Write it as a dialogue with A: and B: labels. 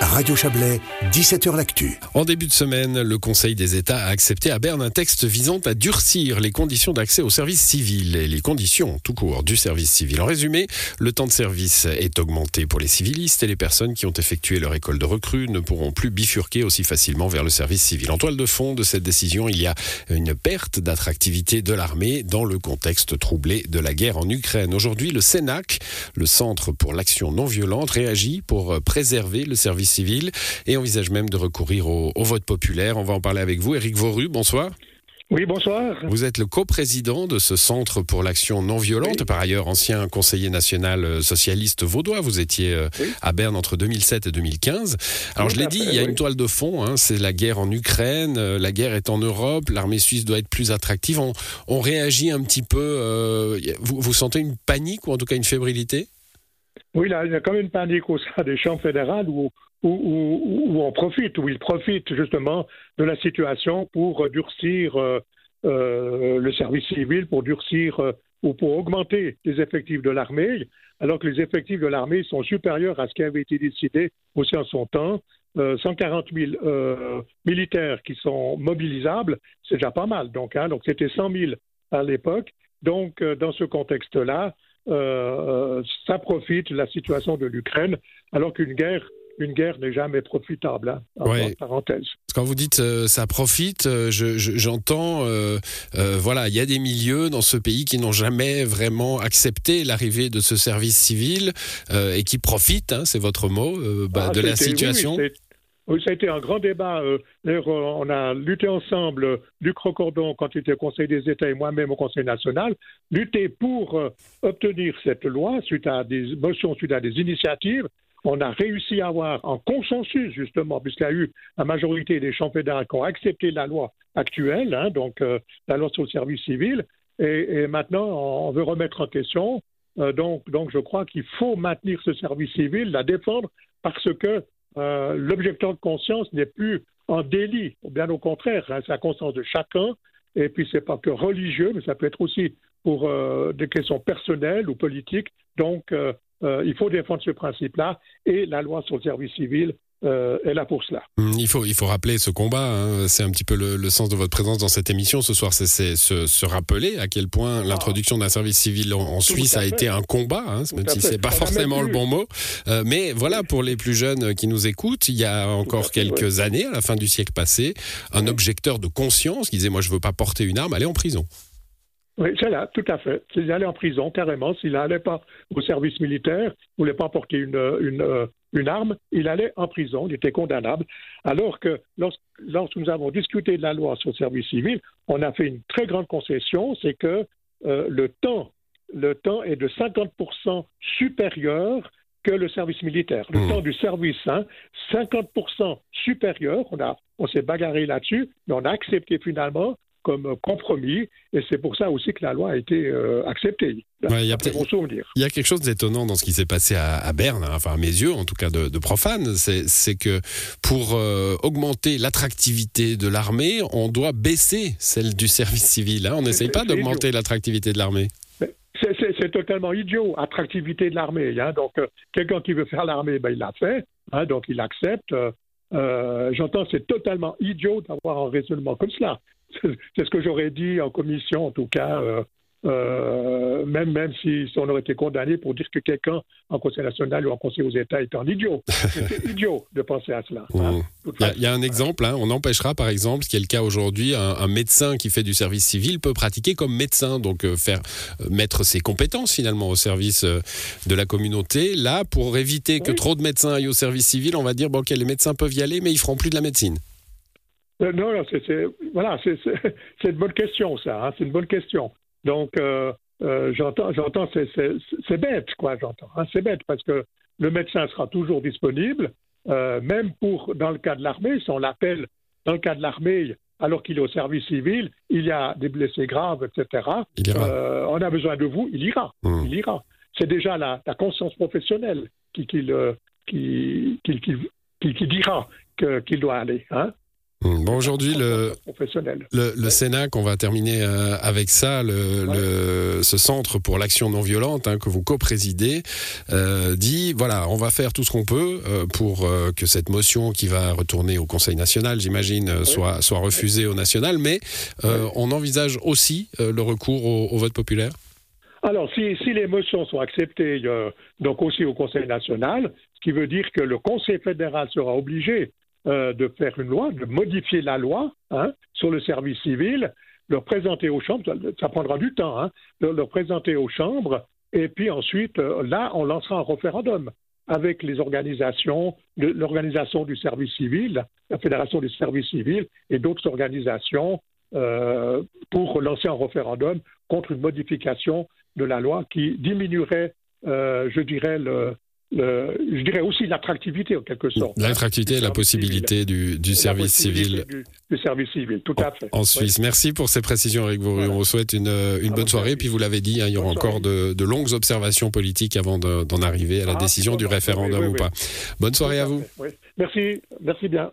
A: Radio Chablais, 17h L'Actu.
B: En début de semaine, le Conseil des États a accepté à Berne un texte visant à durcir les conditions d'accès au service civil et les conditions tout court du service civil. En résumé, le temps de service est augmenté pour les civilistes et les personnes qui ont effectué leur école de recrue ne pourront plus bifurquer aussi facilement vers le service civil. En toile de fond de cette décision, il y a une perte d'attractivité de l'armée dans le contexte troublé de la guerre en Ukraine. Aujourd'hui, le CENAC, le Centre pour l'action non violente, réagit pour préserver le service civil et envisage même de recourir au, vote populaire. On va en parler avec vous. Éric Voru, bonsoir.
C: Oui, bonsoir.
B: Vous êtes le coprésident de ce Centre pour l'action non violente, par ailleurs ancien conseiller national euh, socialiste vaudois. Vous étiez euh, à Berne entre 2007 et 2015. Alors je l'ai dit, il y a une toile de fond, hein, c'est la guerre en Ukraine, euh, la guerre est en Europe, l'armée suisse doit être plus attractive. On, réagit un petit peu, vous, vous sentez une panique ou en tout cas une fébrilité?
C: Oui, là, il y a comme une panique au sein des champs fédérales où, où, on profite, où ils profitent justement de la situation pour durcir euh, euh, le service civil, pour durcir euh, ou pour augmenter les effectifs de l'armée, alors que les effectifs de l'armée sont supérieurs à ce qui avait été décidé aussi en son temps. 140 000 militaires qui sont mobilisables, c'est déjà pas mal. Donc, hein, donc c'était 100 000 à l'époque. Donc, dans ce contexte-là, ça profite la situation de l'Ukraine, alors qu'une guerre une guerre n'est jamais profitable, hein, en parenthèse.
B: Quand vous dites euh, ça profite, euh, j'entends, euh, voilà, il y a des milieux dans ce pays qui n'ont jamais vraiment accepté l'arrivée de ce service civil et qui profitent, hein, c'est votre mot, bah, ah, de la situation.
C: Oui, ça a été un grand débat. on a lutté ensemble, Luc Rocordon, quand il était au Conseil des États, et moi-même au Conseil national, lutter pour obtenir cette loi suite à des motions, suite à des initiatives on a réussi à avoir un consensus, justement, puisqu'il y a eu la majorité des champs fédéraux qui ont accepté la loi actuelle, hein, donc euh, la loi sur le service civil, et, maintenant on veut remettre en question. Euh, donc, donc je crois qu'il faut maintenir ce service civil, la défendre, parce que euh, l'objecteur de conscience n'est plus un délit, bien au contraire, hein, c'est la conscience de chacun, et puis c'est pas que religieux, mais ça peut être aussi pour des questions personnelles ou politiques. Donc, euh, il faut défendre ce principe-là. Et la loi sur le service civil euh, est là pour cela.
B: Hum, il faut, il faut rappeler ce combat. Hein. C'est un petit peu le, sens de votre présence dans cette émission ce soir. C'est se, se, rappeler à quel point ah. l'introduction d'un service civil en, Suisse a été un combat, hein, même si c'est pas forcément le bon mot. Euh, mais voilà, pour les plus jeunes qui nous écoutent, il y a encore quelques années, à la fin du siècle passé, un objecteur de conscience qui disait moi je veux pas porter une arme, aller en prison.
C: Oui, c'est là, tout à fait. S'il allait en prison, carrément, s'il n'allait pas au service militaire, ne voulait pas porter une, une, une, arme, il allait en prison, il était condamnable. Alors que lorsque, lorsque, nous avons discuté de la loi sur le service civil, on a fait une très grande concession, c'est que euh, le temps le temps est de 50% supérieur que le service militaire. Le mmh. temps du service, hein, 50% supérieur. On, a, on s'est bagarré là-dessus, mais on a accepté finalement comme compromis, et c'est pour ça aussi que la loi a été euh, acceptée.
B: Il y, a quelque chose d'étonnant dans ce qui s'est passé à, Berne, hein, enfin à mes yeux, en tout cas de, profane, c'est que pour euh, augmenter l'attractivité de l'armée, on doit baisser celle du service civil. Hein. On n'essaye pas d'augmenter l'attractivité de l'armée.
C: C'est totalement idiot, attractivité de l'armée. Hein. Donc, euh, quelqu'un qui veut faire l'armée, ben, il l'a fait, donc il accepte. J'entends, c'est totalement idiot d'avoir un raisonnement comme cela. C'est ce que j'aurais dit en commission, en tout cas, euh, euh, même, même si, on aurait été condamné pour dire que quelqu'un en Conseil national ou en Conseil aux États est un idiot. C'est idiot de penser à cela.
B: Hein, il, y a, un exemple, hein. on empêchera par exemple, ce qui est le cas aujourd'hui, un, médecin qui fait du service civil peut pratiquer comme médecin, donc euh, faire mettre ses compétences finalement au service de la communauté. Là, pour éviter que trop de médecins aillent au service civil, on va dire bon, ok, les médecins peuvent y aller, mais ils feront plus de la médecine.
C: Euh, non, non, c'est, voilà, c'est, une bonne question, ça. Hein, c'est une bonne question. Donc, euh, euh, j'entends, j'entends, c'est, bête, quoi, j'entends. Hein, c'est bête parce que le médecin sera toujours disponible, même pour, dans le cas de l'armée, si on l'appelle dans le cas de l'armée, alors qu'il est au service civil, il y a des blessés graves, etc. on a besoin de vous, il ira. Mmh. Il ira. C'est déjà la, conscience professionnelle qui, qui, qui, qui, qui dira qu'il doit aller. Hein
B: bon, aujourd'hui, le, le, le, Sénat, qu'on va terminer euh, avec ça, le, le, ce centre pour l'action non violente hein, que vous co-présidez, euh, dit voilà, on va faire tout ce qu'on peut euh, pour que cette motion qui va retourner au Conseil national, j'imagine, soit, soit refusée au national, mais on envisage aussi le recours au, au, vote populaire?
C: Alors, si, si les motions sont acceptées, donc aussi au Conseil national, ce qui veut dire que le Conseil fédéral sera obligé euh, de faire une loi, de modifier la loi hein, sur le service civil, le présenter aux chambres, ça, prendra du temps, hein, le, présenter aux chambres, et puis ensuite, euh, là, on lancera un référendum avec les organisations, l'organisation du service civil, la Fédération du service civil et d'autres organisations euh, pour lancer un référendum contre une modification de la loi qui diminuerait, je dirais, le, je dirais aussi l'attractivité en quelque sorte.
B: L'attractivité et la possibilité du, du service civil.
C: Du, service civil, tout à fait.
B: En Suisse. Merci pour ces précisions, Eric vous On vous souhaite une, une bonne soirée. Puis vous l'avez dit, hein, il y aura encore de, de, longues observations politiques avant d'en arriver à la ah, décision du référendum ou pas. Bonne soirée à vous.
C: Merci, merci bien.